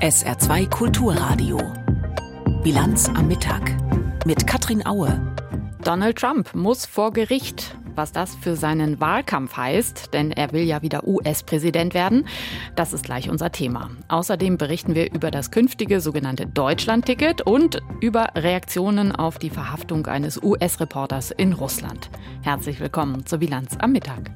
SR2 Kulturradio. Bilanz am Mittag mit Katrin Aue. Donald Trump muss vor Gericht. Was das für seinen Wahlkampf heißt, denn er will ja wieder US-Präsident werden, das ist gleich unser Thema. Außerdem berichten wir über das künftige sogenannte Deutschland-Ticket und über Reaktionen auf die Verhaftung eines US-Reporters in Russland. Herzlich willkommen zur Bilanz am Mittag.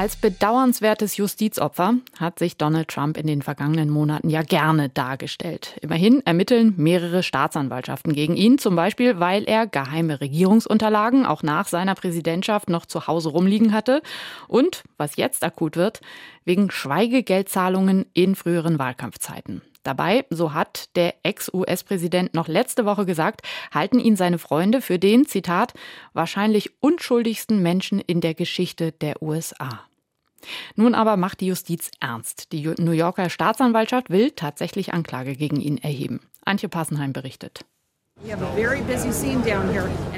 Als bedauernswertes Justizopfer hat sich Donald Trump in den vergangenen Monaten ja gerne dargestellt. Immerhin ermitteln mehrere Staatsanwaltschaften gegen ihn, zum Beispiel, weil er geheime Regierungsunterlagen auch nach seiner Präsidentschaft noch zu Hause rumliegen hatte und, was jetzt akut wird, wegen Schweigegeldzahlungen in früheren Wahlkampfzeiten. Dabei, so hat der Ex-US-Präsident noch letzte Woche gesagt, halten ihn seine Freunde für den, Zitat, wahrscheinlich unschuldigsten Menschen in der Geschichte der USA. Nun aber macht die Justiz ernst. Die New Yorker Staatsanwaltschaft will tatsächlich Anklage gegen ihn erheben. Antje Passenheim berichtet.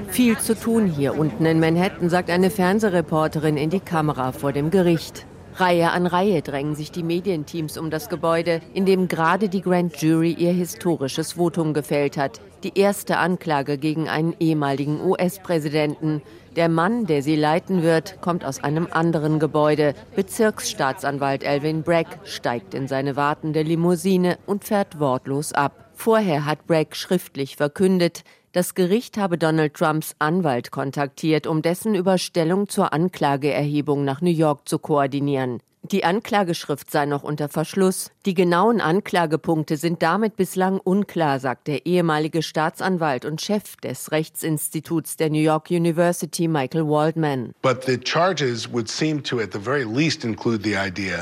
Viel zu tun hier unten in Manhattan, sagt eine Fernsehreporterin in die Kamera vor dem Gericht. Reihe an Reihe drängen sich die Medienteams um das Gebäude, in dem gerade die Grand Jury ihr historisches Votum gefällt hat. Die erste Anklage gegen einen ehemaligen US-Präsidenten. Der Mann, der sie leiten wird, kommt aus einem anderen Gebäude. Bezirksstaatsanwalt Alvin Bragg steigt in seine wartende Limousine und fährt wortlos ab. Vorher hat Bragg schriftlich verkündet, das Gericht habe Donald Trumps Anwalt kontaktiert, um dessen Überstellung zur Anklageerhebung nach New York zu koordinieren. Die Anklageschrift sei noch unter Verschluss. Die genauen Anklagepunkte sind damit bislang unklar, sagt der ehemalige Staatsanwalt und Chef des Rechtsinstituts der New York University, Michael Waldman.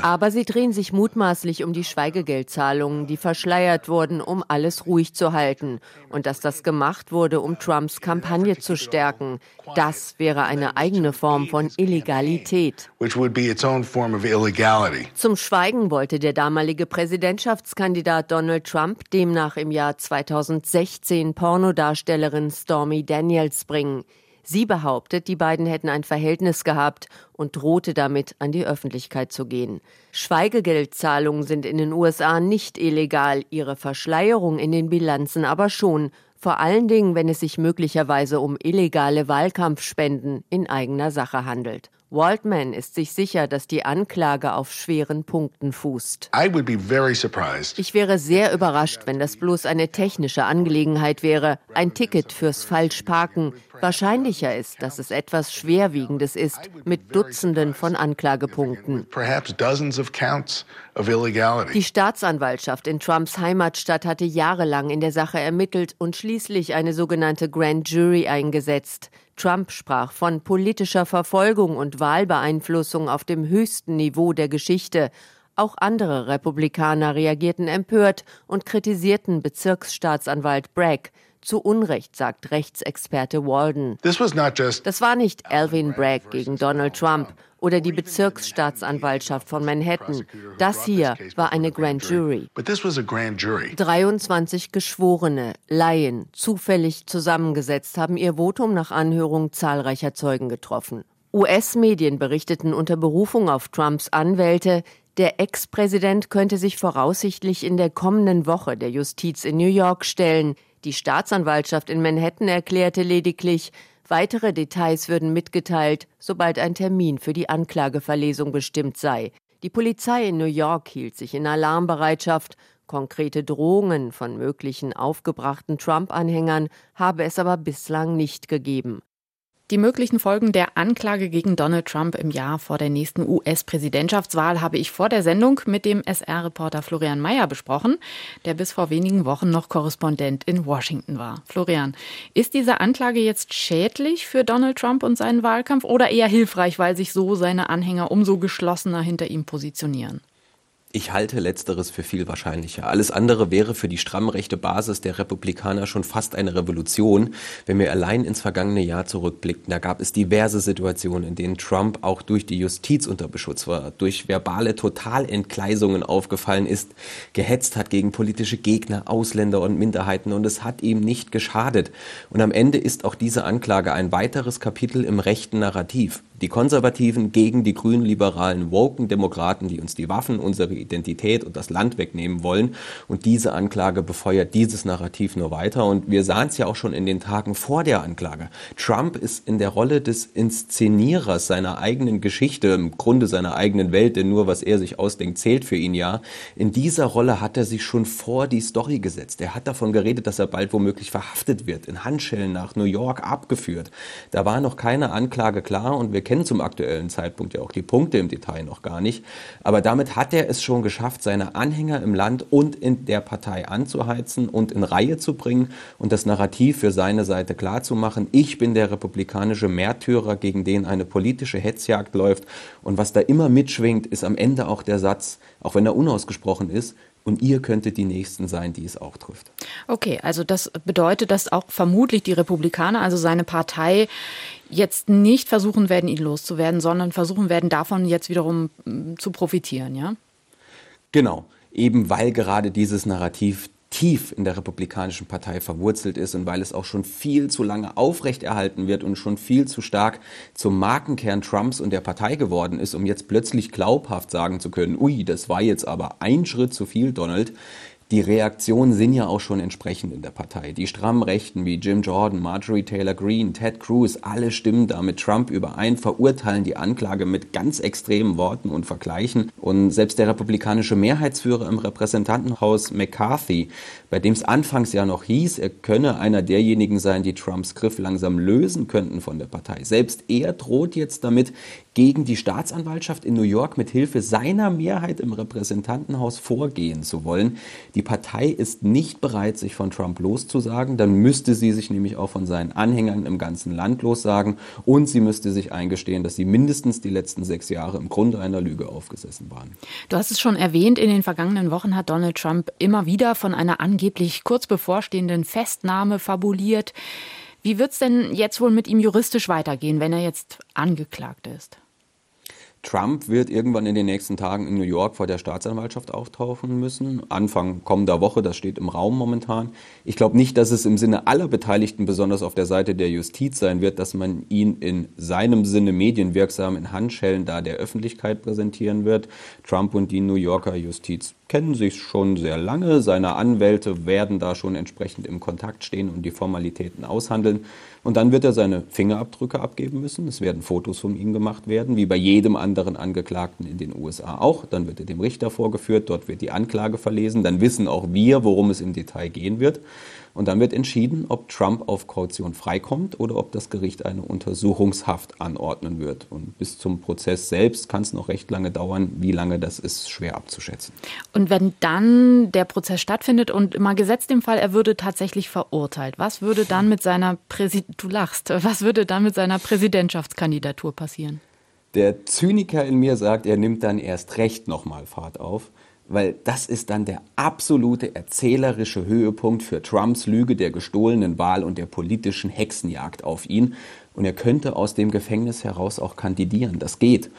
Aber sie drehen sich mutmaßlich um die Schweigegeldzahlungen, die verschleiert wurden, um alles ruhig zu halten. Und dass das gemacht wurde, um Trumps Kampagne zu stärken. Das wäre eine eigene Form von Illegalität. Zum Schweigen wollte der damalige Präsidentschaftskandidat Donald Trump demnach im Jahr 2016 Pornodarstellerin Stormy Daniels bringen. Sie behauptet, die beiden hätten ein Verhältnis gehabt und drohte damit, an die Öffentlichkeit zu gehen. Schweigegeldzahlungen sind in den USA nicht illegal, ihre Verschleierung in den Bilanzen aber schon, vor allen Dingen, wenn es sich möglicherweise um illegale Wahlkampfspenden in eigener Sache handelt. Waldman ist sich sicher, dass die Anklage auf schweren Punkten fußt. Ich wäre sehr überrascht, wenn das bloß eine technische Angelegenheit wäre, ein Ticket fürs Falschparken. Wahrscheinlicher ist, dass es etwas Schwerwiegendes ist, mit Dutzenden von Anklagepunkten. Die Staatsanwaltschaft in Trumps Heimatstadt hatte jahrelang in der Sache ermittelt und schließlich eine sogenannte Grand Jury eingesetzt. Trump sprach von politischer Verfolgung und Wahlbeeinflussung auf dem höchsten Niveau der Geschichte. Auch andere Republikaner reagierten empört und kritisierten Bezirksstaatsanwalt Bragg. Zu Unrecht, sagt Rechtsexperte Walden. Das war nicht Alvin Bragg gegen Donald Trump oder die Bezirksstaatsanwaltschaft von Manhattan. Das hier war eine Grand Jury. 23 Geschworene, Laien, zufällig zusammengesetzt, haben ihr Votum nach Anhörung zahlreicher Zeugen getroffen. US-Medien berichteten unter Berufung auf Trumps Anwälte, der Ex-Präsident könnte sich voraussichtlich in der kommenden Woche der Justiz in New York stellen. Die Staatsanwaltschaft in Manhattan erklärte lediglich, weitere Details würden mitgeteilt, sobald ein Termin für die Anklageverlesung bestimmt sei. Die Polizei in New York hielt sich in Alarmbereitschaft. Konkrete Drohungen von möglichen aufgebrachten Trump-Anhängern habe es aber bislang nicht gegeben. Die möglichen Folgen der Anklage gegen Donald Trump im Jahr vor der nächsten US-Präsidentschaftswahl habe ich vor der Sendung mit dem SR-Reporter Florian Mayer besprochen, der bis vor wenigen Wochen noch Korrespondent in Washington war. Florian, ist diese Anklage jetzt schädlich für Donald Trump und seinen Wahlkampf oder eher hilfreich, weil sich so seine Anhänger umso geschlossener hinter ihm positionieren? Ich halte letzteres für viel wahrscheinlicher. Alles andere wäre für die stramm rechte Basis der Republikaner schon fast eine Revolution. Wenn wir allein ins vergangene Jahr zurückblicken, da gab es diverse Situationen, in denen Trump auch durch die Justiz unter Beschutz war, durch verbale Totalentgleisungen aufgefallen ist, gehetzt hat gegen politische Gegner, Ausländer und Minderheiten und es hat ihm nicht geschadet. Und am Ende ist auch diese Anklage ein weiteres Kapitel im rechten Narrativ. Die Konservativen gegen die grünen, liberalen, woken Demokraten, die uns die Waffen, unsere Identität und das Land wegnehmen wollen. Und diese Anklage befeuert dieses Narrativ nur weiter. Und wir sahen es ja auch schon in den Tagen vor der Anklage. Trump ist in der Rolle des Inszenierers seiner eigenen Geschichte, im Grunde seiner eigenen Welt, denn nur was er sich ausdenkt, zählt für ihn ja. In dieser Rolle hat er sich schon vor die Story gesetzt. Er hat davon geredet, dass er bald womöglich verhaftet wird, in Handschellen nach New York abgeführt. Da war noch keine Anklage klar und wir kennen zum aktuellen Zeitpunkt ja auch die Punkte im Detail noch gar nicht. Aber damit hat er es schon geschafft, seine Anhänger im Land und in der Partei anzuheizen und in Reihe zu bringen und das Narrativ für seine Seite klarzumachen. Ich bin der republikanische Märtyrer, gegen den eine politische Hetzjagd läuft. Und was da immer mitschwingt, ist am Ende auch der Satz, auch wenn er unausgesprochen ist, und ihr könntet die Nächsten sein, die es auch trifft. Okay, also das bedeutet, dass auch vermutlich die Republikaner, also seine Partei, jetzt nicht versuchen werden, ihn loszuwerden, sondern versuchen werden, davon jetzt wiederum mm, zu profitieren, ja? Genau, eben weil gerade dieses Narrativ tief in der Republikanischen Partei verwurzelt ist und weil es auch schon viel zu lange aufrechterhalten wird und schon viel zu stark zum Markenkern Trumps und der Partei geworden ist, um jetzt plötzlich glaubhaft sagen zu können, ui, das war jetzt aber ein Schritt zu viel, Donald, die Reaktionen sind ja auch schon entsprechend in der Partei. Die strammen Rechten wie Jim Jordan, Marjorie Taylor Greene, Ted Cruz, alle stimmen da mit Trump überein, verurteilen die Anklage mit ganz extremen Worten und Vergleichen. Und selbst der republikanische Mehrheitsführer im Repräsentantenhaus McCarthy, bei dem es anfangs ja noch hieß, er könne einer derjenigen sein, die Trumps Griff langsam lösen könnten von der Partei. Selbst er droht jetzt damit, gegen die Staatsanwaltschaft in New York mit Hilfe seiner Mehrheit im Repräsentantenhaus vorgehen zu wollen. Die Partei ist nicht bereit, sich von Trump loszusagen. Dann müsste sie sich nämlich auch von seinen Anhängern im ganzen Land lossagen und sie müsste sich eingestehen, dass sie mindestens die letzten sechs Jahre im Grunde einer Lüge aufgesessen waren. Du hast es schon erwähnt, in den vergangenen Wochen hat Donald Trump immer wieder von einer angeblich kurz bevorstehenden Festnahme fabuliert. Wie wird es denn jetzt wohl mit ihm juristisch weitergehen, wenn er jetzt angeklagt ist? Trump wird irgendwann in den nächsten Tagen in New York vor der Staatsanwaltschaft auftauchen müssen. Anfang kommender Woche, das steht im Raum momentan. Ich glaube nicht, dass es im Sinne aller Beteiligten, besonders auf der Seite der Justiz sein wird, dass man ihn in seinem Sinne medienwirksam in Handschellen da der Öffentlichkeit präsentieren wird. Trump und die New Yorker Justiz kennen sich schon sehr lange. Seine Anwälte werden da schon entsprechend im Kontakt stehen und die Formalitäten aushandeln. Und dann wird er seine Fingerabdrücke abgeben müssen. Es werden Fotos von ihm gemacht werden, wie bei jedem anderen Angeklagten in den USA auch. Dann wird er dem Richter vorgeführt, dort wird die Anklage verlesen. Dann wissen auch wir, worum es im Detail gehen wird. Und dann wird entschieden, ob Trump auf Kaution freikommt oder ob das Gericht eine Untersuchungshaft anordnen wird. Und bis zum Prozess selbst kann es noch recht lange dauern. Wie lange das ist, schwer abzuschätzen. Und wenn dann der Prozess stattfindet und mal gesetzt im Fall, er würde tatsächlich verurteilt, was würde dann mit seiner Präsi du lachst, was würde dann mit seiner Präsidentschaftskandidatur passieren? Der Zyniker in mir sagt, er nimmt dann erst recht nochmal Fahrt auf weil das ist dann der absolute erzählerische Höhepunkt für Trumps Lüge der gestohlenen Wahl und der politischen Hexenjagd auf ihn. Und er könnte aus dem Gefängnis heraus auch kandidieren. Das geht.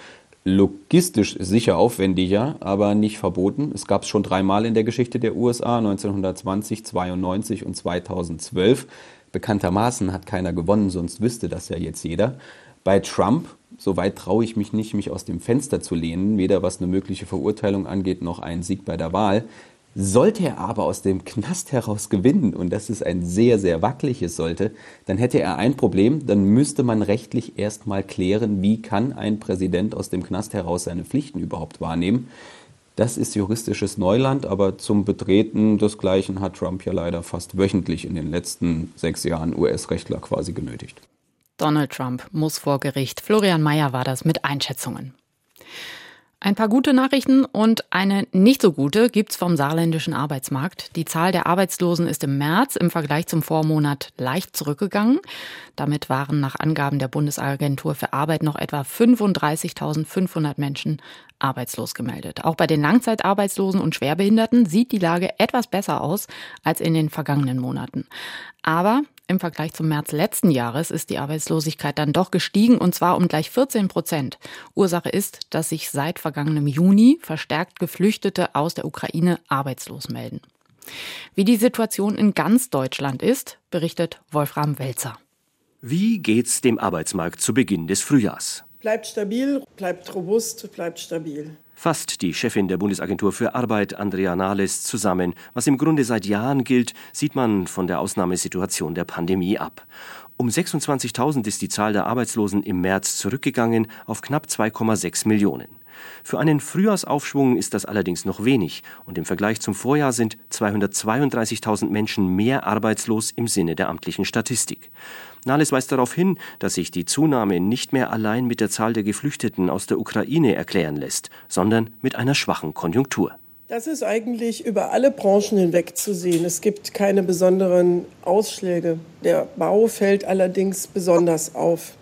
Logistisch sicher aufwendiger, aber nicht verboten. Es gab es schon dreimal in der Geschichte der USA, 1920, 92 und 2012. Bekanntermaßen hat keiner gewonnen, sonst wüsste das ja jetzt jeder. Bei Trump Soweit traue ich mich nicht, mich aus dem Fenster zu lehnen, weder was eine mögliche Verurteilung angeht, noch einen Sieg bei der Wahl. Sollte er aber aus dem Knast heraus gewinnen, und das ist ein sehr, sehr wackeliges sollte, dann hätte er ein Problem, dann müsste man rechtlich erstmal klären, wie kann ein Präsident aus dem Knast heraus seine Pflichten überhaupt wahrnehmen. Das ist juristisches Neuland, aber zum Betreten desgleichen hat Trump ja leider fast wöchentlich in den letzten sechs Jahren US-Rechtler quasi genötigt. Donald Trump muss vor Gericht. Florian Mayer war das mit Einschätzungen. Ein paar gute Nachrichten und eine nicht so gute gibt's vom saarländischen Arbeitsmarkt. Die Zahl der Arbeitslosen ist im März im Vergleich zum Vormonat leicht zurückgegangen. Damit waren nach Angaben der Bundesagentur für Arbeit noch etwa 35.500 Menschen arbeitslos gemeldet. Auch bei den Langzeitarbeitslosen und Schwerbehinderten sieht die Lage etwas besser aus als in den vergangenen Monaten. Aber im Vergleich zum März letzten Jahres ist die Arbeitslosigkeit dann doch gestiegen und zwar um gleich 14 Prozent. Ursache ist, dass sich seit vergangenem Juni verstärkt Geflüchtete aus der Ukraine arbeitslos melden. Wie die Situation in ganz Deutschland ist, berichtet Wolfram Welzer. Wie geht's dem Arbeitsmarkt zu Beginn des Frühjahrs? bleibt stabil, bleibt robust, bleibt stabil fasst die Chefin der Bundesagentur für Arbeit, Andrea Nahles, zusammen. Was im Grunde seit Jahren gilt, sieht man von der Ausnahmesituation der Pandemie ab. Um 26.000 ist die Zahl der Arbeitslosen im März zurückgegangen auf knapp 2,6 Millionen. Für einen Frühjahrsaufschwung ist das allerdings noch wenig und im Vergleich zum Vorjahr sind 232.000 Menschen mehr arbeitslos im Sinne der amtlichen Statistik. Nahles weist darauf hin, dass sich die Zunahme nicht mehr allein mit der Zahl der Geflüchteten aus der Ukraine erklären lässt, sondern mit einer schwachen Konjunktur. Das ist eigentlich über alle Branchen hinweg zu sehen. Es gibt keine besonderen Ausschläge. Der Bau fällt allerdings besonders auf.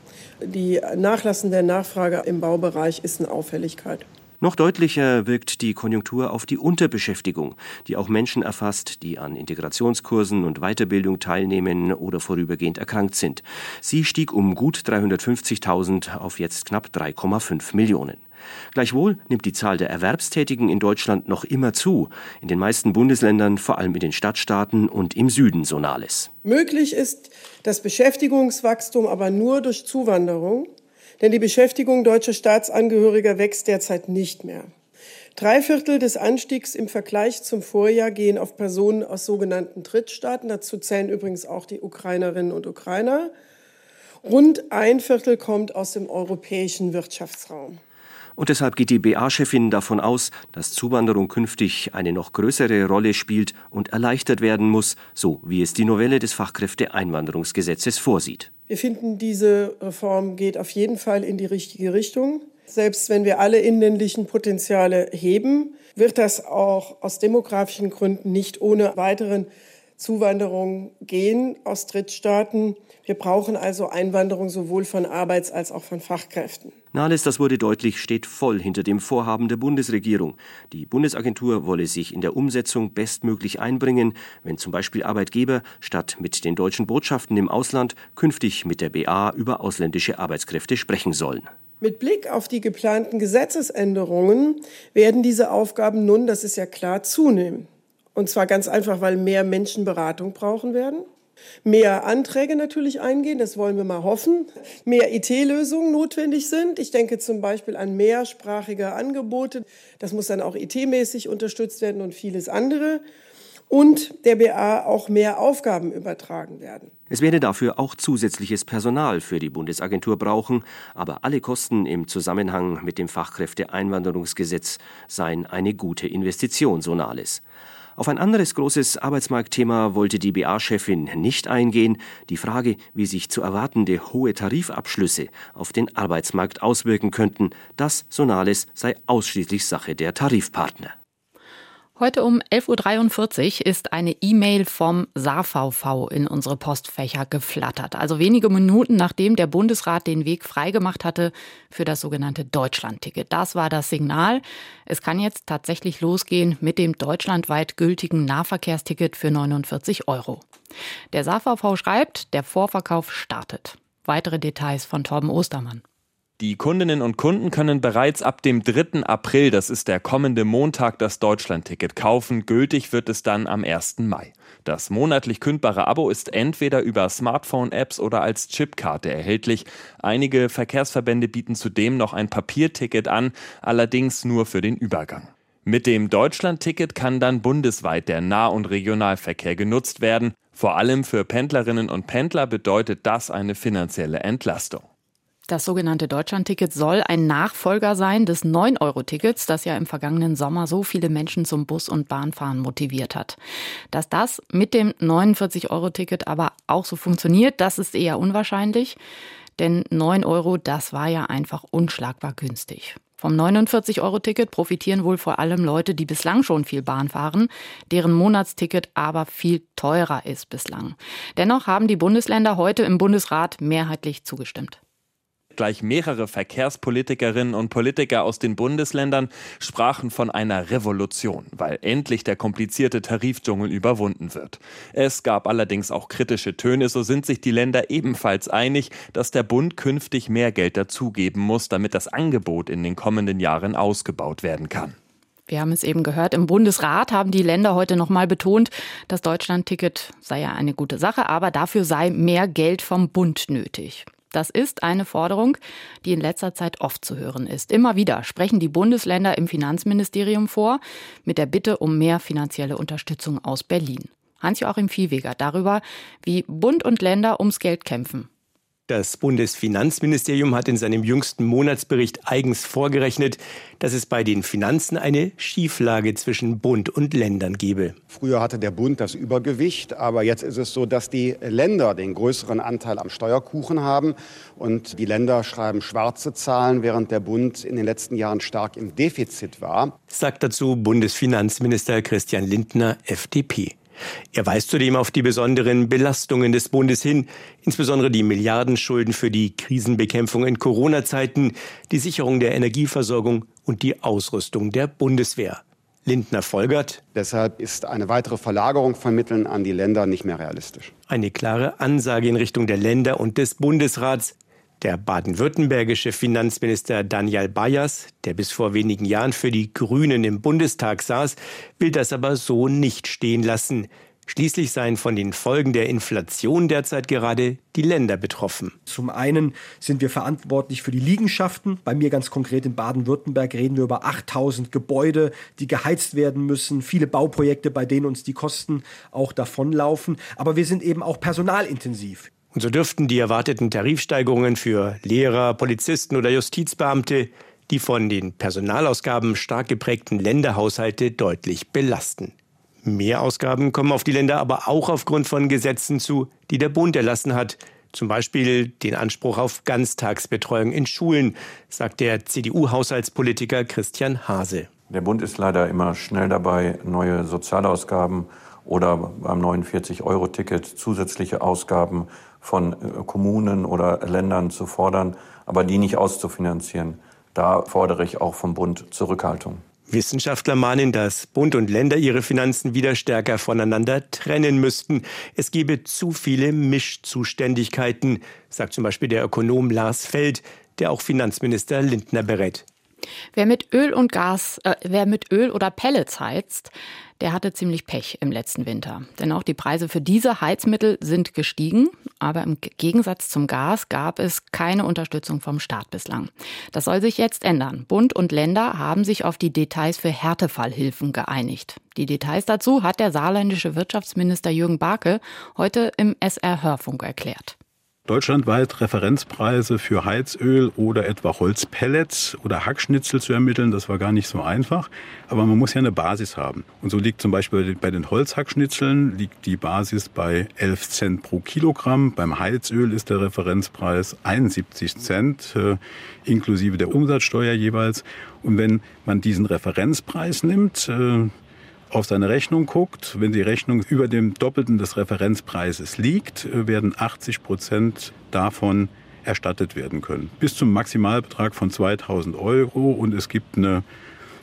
Die nachlassende Nachfrage im Baubereich ist eine Auffälligkeit. Noch deutlicher wirkt die Konjunktur auf die Unterbeschäftigung, die auch Menschen erfasst, die an Integrationskursen und Weiterbildung teilnehmen oder vorübergehend erkrankt sind. Sie stieg um gut 350.000 auf jetzt knapp 3,5 Millionen. Gleichwohl nimmt die Zahl der Erwerbstätigen in Deutschland noch immer zu, in den meisten Bundesländern, vor allem in den Stadtstaaten und im Süden Sonales. Möglich ist das Beschäftigungswachstum aber nur durch Zuwanderung denn die Beschäftigung deutscher Staatsangehöriger wächst derzeit nicht mehr. Drei Viertel des Anstiegs im Vergleich zum Vorjahr gehen auf Personen aus sogenannten Drittstaaten. Dazu zählen übrigens auch die Ukrainerinnen und Ukrainer. Rund ein Viertel kommt aus dem europäischen Wirtschaftsraum. Und deshalb geht die BA-Chefin davon aus, dass Zuwanderung künftig eine noch größere Rolle spielt und erleichtert werden muss, so wie es die Novelle des Fachkräfteeinwanderungsgesetzes vorsieht. Wir finden, diese Reform geht auf jeden Fall in die richtige Richtung. Selbst wenn wir alle inländlichen Potenziale heben, wird das auch aus demografischen Gründen nicht ohne weiteren Zuwanderung gehen aus Drittstaaten. Wir brauchen also Einwanderung sowohl von Arbeits- als auch von Fachkräften. Nahles, das wurde deutlich, steht voll hinter dem Vorhaben der Bundesregierung. Die Bundesagentur wolle sich in der Umsetzung bestmöglich einbringen, wenn zum Beispiel Arbeitgeber statt mit den deutschen Botschaften im Ausland künftig mit der BA über ausländische Arbeitskräfte sprechen sollen. Mit Blick auf die geplanten Gesetzesänderungen werden diese Aufgaben nun, das ist ja klar, zunehmen. Und zwar ganz einfach, weil mehr Menschen Beratung brauchen werden mehr Anträge natürlich eingehen, das wollen wir mal hoffen, mehr IT-Lösungen notwendig sind. Ich denke zum Beispiel an mehrsprachige Angebote, das muss dann auch IT-mäßig unterstützt werden und vieles andere. Und der BA auch mehr Aufgaben übertragen werden. Es werde dafür auch zusätzliches Personal für die Bundesagentur brauchen, aber alle Kosten im Zusammenhang mit dem Fachkräfteeinwanderungsgesetz seien eine gute Investition, so Nahles. Auf ein anderes großes Arbeitsmarktthema wollte die BA-Chefin nicht eingehen, die Frage, wie sich zu erwartende hohe Tarifabschlüsse auf den Arbeitsmarkt auswirken könnten. Das, so Nahles, sei ausschließlich Sache der Tarifpartner. Heute um 11.43 Uhr ist eine E-Mail vom SAVV in unsere Postfächer geflattert. Also wenige Minuten nachdem der Bundesrat den Weg freigemacht hatte für das sogenannte Deutschlandticket. Das war das Signal. Es kann jetzt tatsächlich losgehen mit dem deutschlandweit gültigen Nahverkehrsticket für 49 Euro. Der SAVV schreibt, der Vorverkauf startet. Weitere Details von Torben Ostermann. Die Kundinnen und Kunden können bereits ab dem 3. April, das ist der kommende Montag, das Deutschlandticket kaufen. Gültig wird es dann am 1. Mai. Das monatlich kündbare Abo ist entweder über Smartphone-Apps oder als Chipkarte erhältlich. Einige Verkehrsverbände bieten zudem noch ein Papierticket an, allerdings nur für den Übergang. Mit dem Deutschlandticket kann dann bundesweit der Nah- und Regionalverkehr genutzt werden. Vor allem für Pendlerinnen und Pendler bedeutet das eine finanzielle Entlastung. Das sogenannte Deutschlandticket soll ein Nachfolger sein des 9-Euro-Tickets, das ja im vergangenen Sommer so viele Menschen zum Bus- und Bahnfahren motiviert hat. Dass das mit dem 49-Euro-Ticket aber auch so funktioniert, das ist eher unwahrscheinlich. Denn 9 Euro, das war ja einfach unschlagbar günstig. Vom 49-Euro-Ticket profitieren wohl vor allem Leute, die bislang schon viel Bahn fahren, deren Monatsticket aber viel teurer ist bislang. Dennoch haben die Bundesländer heute im Bundesrat mehrheitlich zugestimmt. Gleich mehrere Verkehrspolitikerinnen und Politiker aus den Bundesländern sprachen von einer Revolution, weil endlich der komplizierte Tarifdschungel überwunden wird. Es gab allerdings auch kritische Töne, so sind sich die Länder ebenfalls einig, dass der Bund künftig mehr Geld dazugeben muss, damit das Angebot in den kommenden Jahren ausgebaut werden kann. Wir haben es eben gehört, im Bundesrat haben die Länder heute nochmal betont, das Deutschlandticket sei ja eine gute Sache, aber dafür sei mehr Geld vom Bund nötig. Das ist eine Forderung, die in letzter Zeit oft zu hören ist. Immer wieder sprechen die Bundesländer im Finanzministerium vor mit der Bitte um mehr finanzielle Unterstützung aus Berlin. Hans-Joachim Viehweger darüber, wie Bund und Länder ums Geld kämpfen. Das Bundesfinanzministerium hat in seinem jüngsten Monatsbericht eigens vorgerechnet, dass es bei den Finanzen eine Schieflage zwischen Bund und Ländern gebe. Früher hatte der Bund das Übergewicht, aber jetzt ist es so, dass die Länder den größeren Anteil am Steuerkuchen haben und die Länder schreiben schwarze Zahlen, während der Bund in den letzten Jahren stark im Defizit war. Sagt dazu Bundesfinanzminister Christian Lindner, FDP. Er weist zudem auf die besonderen Belastungen des Bundes hin, insbesondere die Milliardenschulden für die Krisenbekämpfung in Corona-Zeiten, die Sicherung der Energieversorgung und die Ausrüstung der Bundeswehr. Lindner folgert. Deshalb ist eine weitere Verlagerung von Mitteln an die Länder nicht mehr realistisch. Eine klare Ansage in Richtung der Länder und des Bundesrats. Der baden-württembergische Finanzminister Daniel Bayers, der bis vor wenigen Jahren für die Grünen im Bundestag saß, will das aber so nicht stehen lassen. Schließlich seien von den Folgen der Inflation derzeit gerade die Länder betroffen. Zum einen sind wir verantwortlich für die Liegenschaften. Bei mir ganz konkret in Baden-Württemberg reden wir über 8000 Gebäude, die geheizt werden müssen. Viele Bauprojekte, bei denen uns die Kosten auch davonlaufen. Aber wir sind eben auch personalintensiv. Und so dürften die erwarteten Tarifsteigerungen für Lehrer, Polizisten oder Justizbeamte die von den Personalausgaben stark geprägten Länderhaushalte deutlich belasten. Mehrausgaben kommen auf die Länder aber auch aufgrund von Gesetzen zu, die der Bund erlassen hat, zum Beispiel den Anspruch auf Ganztagsbetreuung in Schulen, sagt der CDU-Haushaltspolitiker Christian Hase. Der Bund ist leider immer schnell dabei, neue Sozialausgaben oder beim 49-Euro-Ticket zusätzliche Ausgaben von äh, Kommunen oder Ländern zu fordern, aber die nicht auszufinanzieren. Da fordere ich auch vom Bund Zurückhaltung. Wissenschaftler mahnen, dass Bund und Länder ihre Finanzen wieder stärker voneinander trennen müssten. Es gebe zu viele Mischzuständigkeiten, sagt zum Beispiel der Ökonom Lars Feld, der auch Finanzminister Lindner berät. Wer mit Öl und Gas, äh, wer mit Öl oder Pellets heizt, der hatte ziemlich Pech im letzten Winter. Denn auch die Preise für diese Heizmittel sind gestiegen. Aber im Gegensatz zum Gas gab es keine Unterstützung vom Staat bislang. Das soll sich jetzt ändern. Bund und Länder haben sich auf die Details für Härtefallhilfen geeinigt. Die Details dazu hat der saarländische Wirtschaftsminister Jürgen Barke heute im SR Hörfunk erklärt deutschlandweit Referenzpreise für Heizöl oder etwa Holzpellets oder Hackschnitzel zu ermitteln. Das war gar nicht so einfach. Aber man muss ja eine Basis haben. Und so liegt zum Beispiel bei den Holzhackschnitzeln liegt die Basis bei 11 Cent pro Kilogramm. Beim Heizöl ist der Referenzpreis 71 Cent, äh, inklusive der Umsatzsteuer jeweils. Und wenn man diesen Referenzpreis nimmt, äh, auf seine Rechnung guckt, wenn die Rechnung über dem Doppelten des Referenzpreises liegt, werden 80 Prozent davon erstattet werden können. Bis zum Maximalbetrag von 2000 Euro und es gibt eine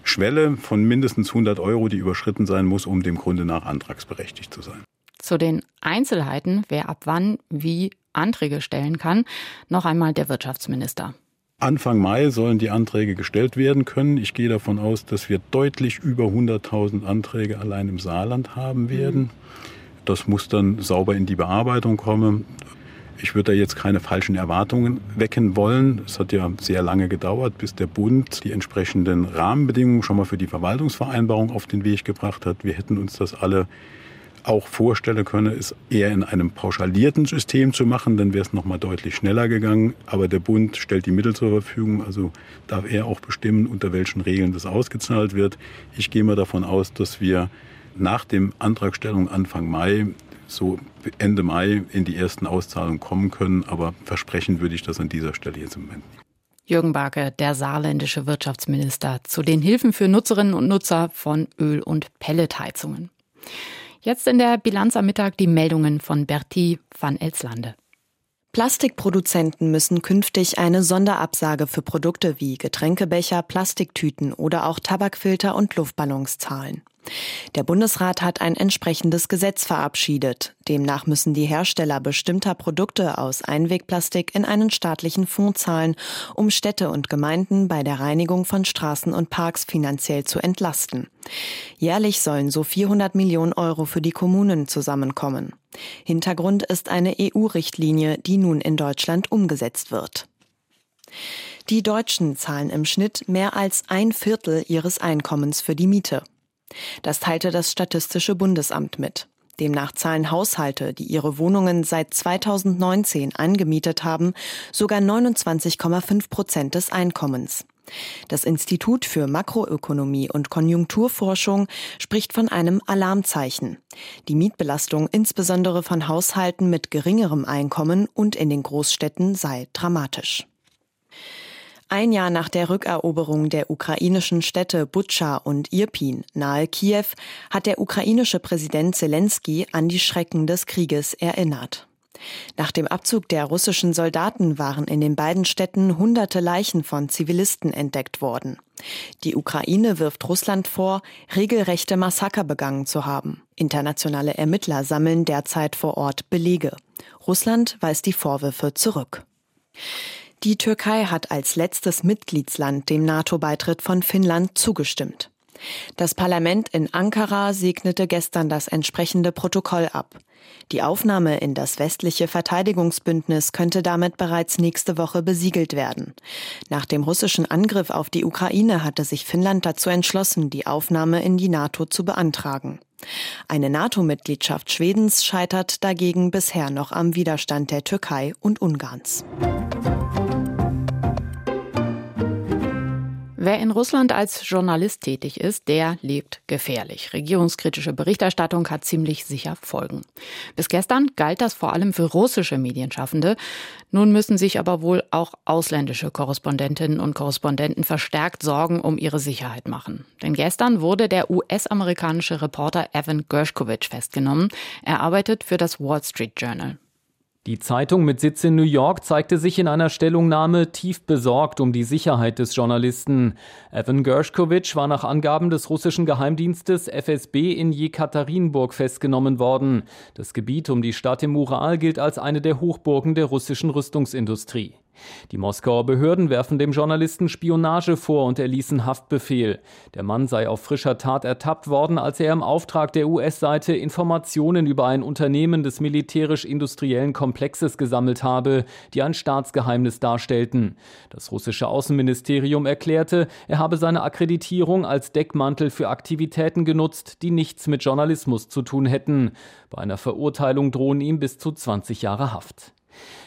Schwelle von mindestens 100 Euro, die überschritten sein muss, um dem Grunde nach antragsberechtigt zu sein. Zu den Einzelheiten, wer ab wann wie Anträge stellen kann, noch einmal der Wirtschaftsminister. Anfang Mai sollen die Anträge gestellt werden können. Ich gehe davon aus, dass wir deutlich über 100.000 Anträge allein im Saarland haben werden. Das muss dann sauber in die Bearbeitung kommen. Ich würde da jetzt keine falschen Erwartungen wecken wollen. Es hat ja sehr lange gedauert, bis der Bund die entsprechenden Rahmenbedingungen schon mal für die Verwaltungsvereinbarung auf den Weg gebracht hat. Wir hätten uns das alle auch vorstellen könne, es eher in einem pauschalierten System zu machen, dann wäre es noch mal deutlich schneller gegangen. Aber der Bund stellt die Mittel zur Verfügung, also darf er auch bestimmen, unter welchen Regeln das ausgezahlt wird. Ich gehe mal davon aus, dass wir nach dem Antragstellung Anfang Mai so Ende Mai in die ersten Auszahlungen kommen können, aber versprechen würde ich das an dieser Stelle jetzt im Moment nicht. Jürgen Barke, der saarländische Wirtschaftsminister, zu den Hilfen für Nutzerinnen und Nutzer von Öl- und Pelletheizungen. Jetzt in der Bilanz am Mittag die Meldungen von Bertie van Elslande. Plastikproduzenten müssen künftig eine Sonderabsage für Produkte wie Getränkebecher, Plastiktüten oder auch Tabakfilter und Luftballons zahlen. Der Bundesrat hat ein entsprechendes Gesetz verabschiedet. Demnach müssen die Hersteller bestimmter Produkte aus Einwegplastik in einen staatlichen Fonds zahlen, um Städte und Gemeinden bei der Reinigung von Straßen und Parks finanziell zu entlasten. Jährlich sollen so 400 Millionen Euro für die Kommunen zusammenkommen. Hintergrund ist eine EU-Richtlinie, die nun in Deutschland umgesetzt wird. Die Deutschen zahlen im Schnitt mehr als ein Viertel ihres Einkommens für die Miete. Das teilte das Statistische Bundesamt mit. Demnach zahlen Haushalte, die ihre Wohnungen seit 2019 angemietet haben, sogar 29,5 Prozent des Einkommens. Das Institut für Makroökonomie und Konjunkturforschung spricht von einem Alarmzeichen. Die Mietbelastung insbesondere von Haushalten mit geringerem Einkommen und in den Großstädten sei dramatisch. Ein Jahr nach der Rückeroberung der ukrainischen Städte Butscha und Irpin nahe Kiew hat der ukrainische Präsident Zelensky an die Schrecken des Krieges erinnert. Nach dem Abzug der russischen Soldaten waren in den beiden Städten hunderte Leichen von Zivilisten entdeckt worden. Die Ukraine wirft Russland vor, regelrechte Massaker begangen zu haben. Internationale Ermittler sammeln derzeit vor Ort Belege. Russland weist die Vorwürfe zurück. Die Türkei hat als letztes Mitgliedsland dem NATO-Beitritt von Finnland zugestimmt. Das Parlament in Ankara segnete gestern das entsprechende Protokoll ab. Die Aufnahme in das westliche Verteidigungsbündnis könnte damit bereits nächste Woche besiegelt werden. Nach dem russischen Angriff auf die Ukraine hatte sich Finnland dazu entschlossen, die Aufnahme in die NATO zu beantragen. Eine NATO-Mitgliedschaft Schwedens scheitert dagegen bisher noch am Widerstand der Türkei und Ungarns. Wer in Russland als Journalist tätig ist, der lebt gefährlich. Regierungskritische Berichterstattung hat ziemlich sicher Folgen. Bis gestern galt das vor allem für russische Medienschaffende. Nun müssen sich aber wohl auch ausländische Korrespondentinnen und Korrespondenten verstärkt Sorgen um ihre Sicherheit machen. Denn gestern wurde der US-amerikanische Reporter Evan Gershkovich festgenommen. Er arbeitet für das Wall Street Journal. Die Zeitung mit Sitz in New York zeigte sich in einer Stellungnahme tief besorgt um die Sicherheit des Journalisten. Evan Gershkovich war nach Angaben des russischen Geheimdienstes FSB in Jekaterinburg festgenommen worden. Das Gebiet um die Stadt im Ural gilt als eine der Hochburgen der russischen Rüstungsindustrie. Die Moskauer Behörden werfen dem Journalisten Spionage vor und erließen Haftbefehl. Der Mann sei auf frischer Tat ertappt worden, als er im Auftrag der US-Seite Informationen über ein Unternehmen des militärisch-industriellen Komplexes gesammelt habe, die ein Staatsgeheimnis darstellten. Das russische Außenministerium erklärte, er habe seine Akkreditierung als Deckmantel für Aktivitäten genutzt, die nichts mit Journalismus zu tun hätten. Bei einer Verurteilung drohen ihm bis zu 20 Jahre Haft.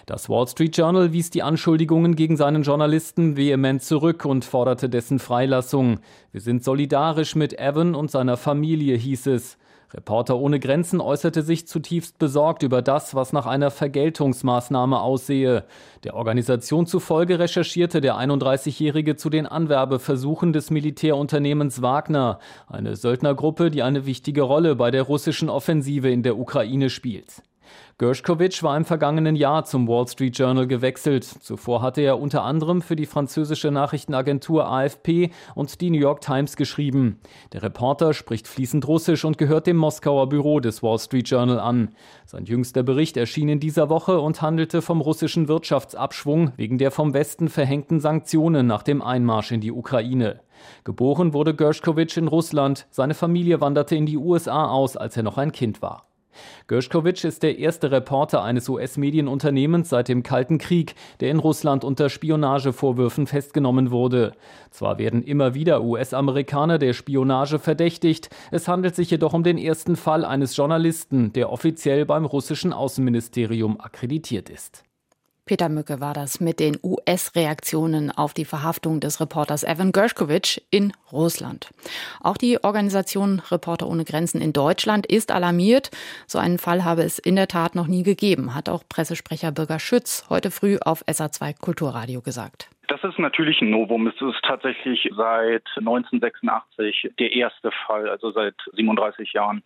Das Wall Street Journal wies die Anschuldigungen gegen seinen Journalisten vehement zurück und forderte dessen Freilassung. Wir sind solidarisch mit Evan und seiner Familie, hieß es. Reporter ohne Grenzen äußerte sich zutiefst besorgt über das, was nach einer Vergeltungsmaßnahme aussehe. Der Organisation zufolge recherchierte der 31-Jährige zu den Anwerbeversuchen des Militärunternehmens Wagner, eine Söldnergruppe, die eine wichtige Rolle bei der russischen Offensive in der Ukraine spielt. Gershkovich war im vergangenen Jahr zum Wall Street Journal gewechselt. Zuvor hatte er unter anderem für die französische Nachrichtenagentur AFP und die New York Times geschrieben. Der Reporter spricht fließend Russisch und gehört dem Moskauer Büro des Wall Street Journal an. Sein jüngster Bericht erschien in dieser Woche und handelte vom russischen Wirtschaftsabschwung wegen der vom Westen verhängten Sanktionen nach dem Einmarsch in die Ukraine. Geboren wurde Gershkovich in Russland. Seine Familie wanderte in die USA aus, als er noch ein Kind war. Gershkovich ist der erste Reporter eines US-Medienunternehmens seit dem Kalten Krieg, der in Russland unter Spionagevorwürfen festgenommen wurde. Zwar werden immer wieder US-Amerikaner der Spionage verdächtigt, es handelt sich jedoch um den ersten Fall eines Journalisten, der offiziell beim russischen Außenministerium akkreditiert ist. Peter Mücke war das mit den US-Reaktionen auf die Verhaftung des Reporters Evan Gershkovich in Russland. Auch die Organisation Reporter ohne Grenzen in Deutschland ist alarmiert. So einen Fall habe es in der Tat noch nie gegeben, hat auch Pressesprecher Bürger Schütz heute früh auf SA2 Kulturradio gesagt. Das ist natürlich ein Novum. Es ist tatsächlich seit 1986 der erste Fall, also seit 37 Jahren,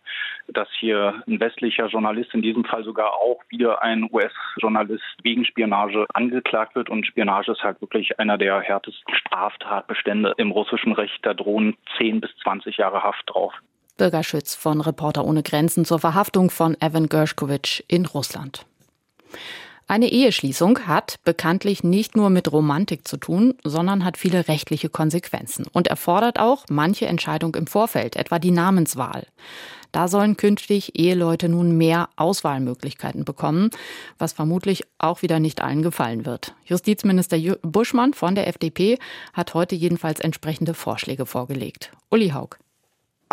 dass hier ein westlicher Journalist, in diesem Fall sogar auch wieder ein US-Journalist wegen Spionage angeklagt wird. Und Spionage ist halt wirklich einer der härtesten Straftatbestände im russischen Recht. Da drohen 10 bis 20 Jahre Haft drauf. Bürgerschütz von Reporter ohne Grenzen zur Verhaftung von Evan Gershkovich in Russland. Eine Eheschließung hat bekanntlich nicht nur mit Romantik zu tun, sondern hat viele rechtliche Konsequenzen und erfordert auch manche Entscheidung im Vorfeld, etwa die Namenswahl. Da sollen künftig Eheleute nun mehr Auswahlmöglichkeiten bekommen, was vermutlich auch wieder nicht allen gefallen wird. Justizminister Buschmann von der FDP hat heute jedenfalls entsprechende Vorschläge vorgelegt. Uli Haug.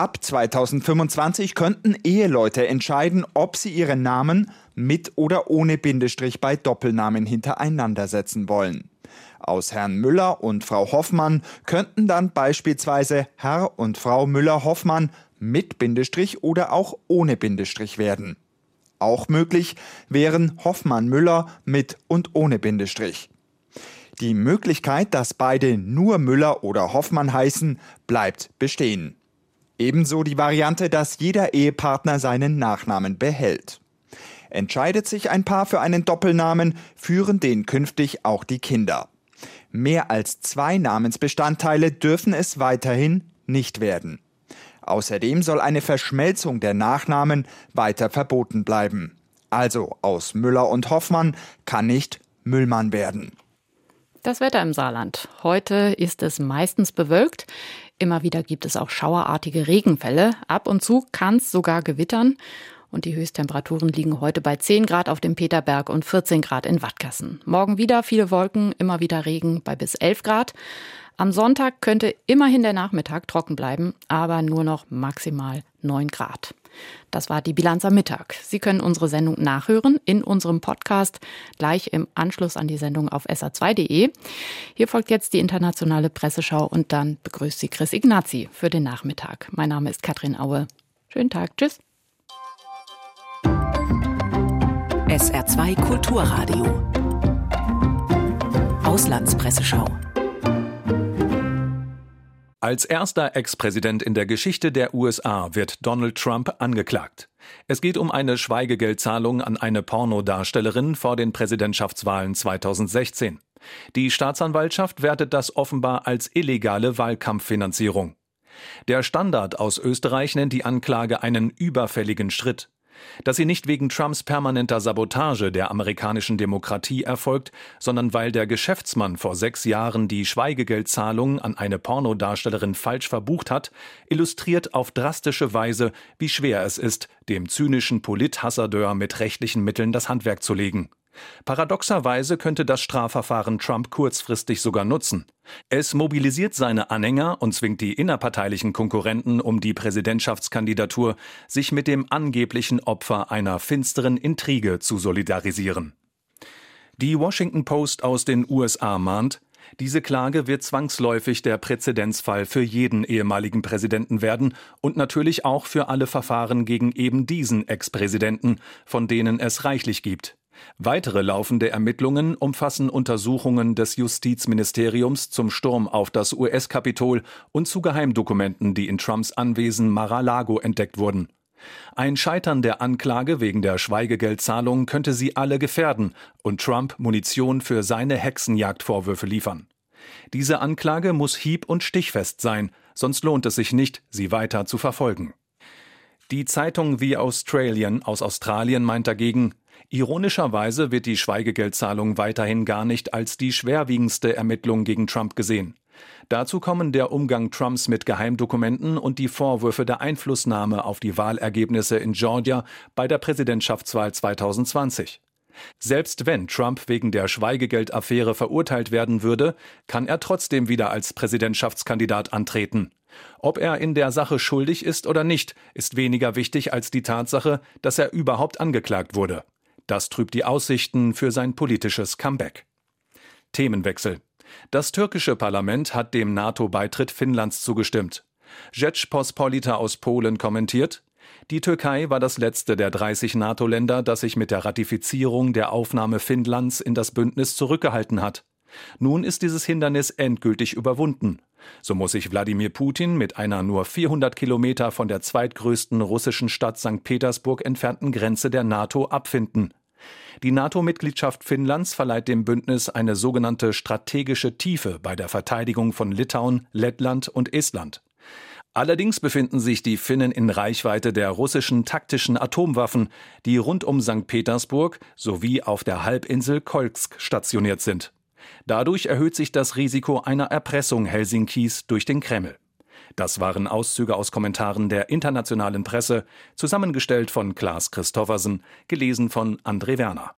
Ab 2025 könnten Eheleute entscheiden, ob sie ihren Namen mit oder ohne Bindestrich bei Doppelnamen hintereinander setzen wollen. Aus Herrn Müller und Frau Hoffmann könnten dann beispielsweise Herr und Frau Müller-Hoffmann mit Bindestrich oder auch ohne Bindestrich werden. Auch möglich wären Hoffmann-Müller mit und ohne Bindestrich. Die Möglichkeit, dass beide nur Müller oder Hoffmann heißen, bleibt bestehen. Ebenso die Variante, dass jeder Ehepartner seinen Nachnamen behält. Entscheidet sich ein Paar für einen Doppelnamen, führen den künftig auch die Kinder. Mehr als zwei Namensbestandteile dürfen es weiterhin nicht werden. Außerdem soll eine Verschmelzung der Nachnamen weiter verboten bleiben. Also aus Müller und Hoffmann kann nicht Müllmann werden. Das Wetter im Saarland. Heute ist es meistens bewölkt. Immer wieder gibt es auch schauerartige Regenfälle. Ab und zu kann es sogar gewittern. Und die Höchsttemperaturen liegen heute bei 10 Grad auf dem Peterberg und 14 Grad in Wattgassen. Morgen wieder viele Wolken, immer wieder Regen bei bis 11 Grad. Am Sonntag könnte immerhin der Nachmittag trocken bleiben, aber nur noch maximal 9 Grad. Das war die Bilanz am Mittag. Sie können unsere Sendung nachhören in unserem Podcast gleich im Anschluss an die Sendung auf sa2.de. Hier folgt jetzt die internationale Presseschau und dann begrüßt Sie Chris Ignazi für den Nachmittag. Mein Name ist Katrin Aue. Schönen Tag. Tschüss. SR2 Kulturradio. Auslandspresseschau. Als erster Ex-Präsident in der Geschichte der USA wird Donald Trump angeklagt. Es geht um eine Schweigegeldzahlung an eine Pornodarstellerin vor den Präsidentschaftswahlen 2016. Die Staatsanwaltschaft wertet das offenbar als illegale Wahlkampffinanzierung. Der Standard aus Österreich nennt die Anklage einen überfälligen Schritt. Dass sie nicht wegen Trumps permanenter Sabotage der amerikanischen Demokratie erfolgt, sondern weil der Geschäftsmann vor sechs Jahren die Schweigegeldzahlung an eine Pornodarstellerin falsch verbucht hat, illustriert auf drastische Weise, wie schwer es ist, dem zynischen Polithassadeur mit rechtlichen Mitteln das Handwerk zu legen. Paradoxerweise könnte das Strafverfahren Trump kurzfristig sogar nutzen. Es mobilisiert seine Anhänger und zwingt die innerparteilichen Konkurrenten um die Präsidentschaftskandidatur, sich mit dem angeblichen Opfer einer finsteren Intrige zu solidarisieren. Die Washington Post aus den USA mahnt, diese Klage wird zwangsläufig der Präzedenzfall für jeden ehemaligen Präsidenten werden und natürlich auch für alle Verfahren gegen eben diesen Ex-Präsidenten, von denen es reichlich gibt. Weitere laufende Ermittlungen umfassen Untersuchungen des Justizministeriums zum Sturm auf das US-Kapitol und zu Geheimdokumenten, die in Trumps Anwesen Mar-a-Lago entdeckt wurden. Ein Scheitern der Anklage wegen der Schweigegeldzahlung könnte sie alle gefährden und Trump Munition für seine Hexenjagdvorwürfe liefern. Diese Anklage muss hieb- und stichfest sein, sonst lohnt es sich nicht, sie weiter zu verfolgen. Die Zeitung The Australian aus Australien meint dagegen, Ironischerweise wird die Schweigegeldzahlung weiterhin gar nicht als die schwerwiegendste Ermittlung gegen Trump gesehen. Dazu kommen der Umgang Trumps mit Geheimdokumenten und die Vorwürfe der Einflussnahme auf die Wahlergebnisse in Georgia bei der Präsidentschaftswahl 2020. Selbst wenn Trump wegen der Schweigegeldaffäre verurteilt werden würde, kann er trotzdem wieder als Präsidentschaftskandidat antreten. Ob er in der Sache schuldig ist oder nicht, ist weniger wichtig als die Tatsache, dass er überhaupt angeklagt wurde. Das trübt die Aussichten für sein politisches Comeback. Themenwechsel. Das türkische Parlament hat dem NATO-Beitritt Finnlands zugestimmt. Rzecz Pospolita aus Polen kommentiert, die Türkei war das letzte der 30 NATO-Länder, das sich mit der Ratifizierung der Aufnahme Finnlands in das Bündnis zurückgehalten hat. Nun ist dieses Hindernis endgültig überwunden. So muss sich Wladimir Putin mit einer nur 400 Kilometer von der zweitgrößten russischen Stadt St. Petersburg entfernten Grenze der NATO abfinden. Die NATO-Mitgliedschaft Finnlands verleiht dem Bündnis eine sogenannte strategische Tiefe bei der Verteidigung von Litauen, Lettland und Estland. Allerdings befinden sich die Finnen in Reichweite der russischen taktischen Atomwaffen, die rund um St. Petersburg sowie auf der Halbinsel Kolsk stationiert sind. Dadurch erhöht sich das Risiko einer Erpressung Helsinkis durch den Kreml. Das waren Auszüge aus Kommentaren der internationalen Presse, zusammengestellt von Klaas Christoffersen, gelesen von André Werner.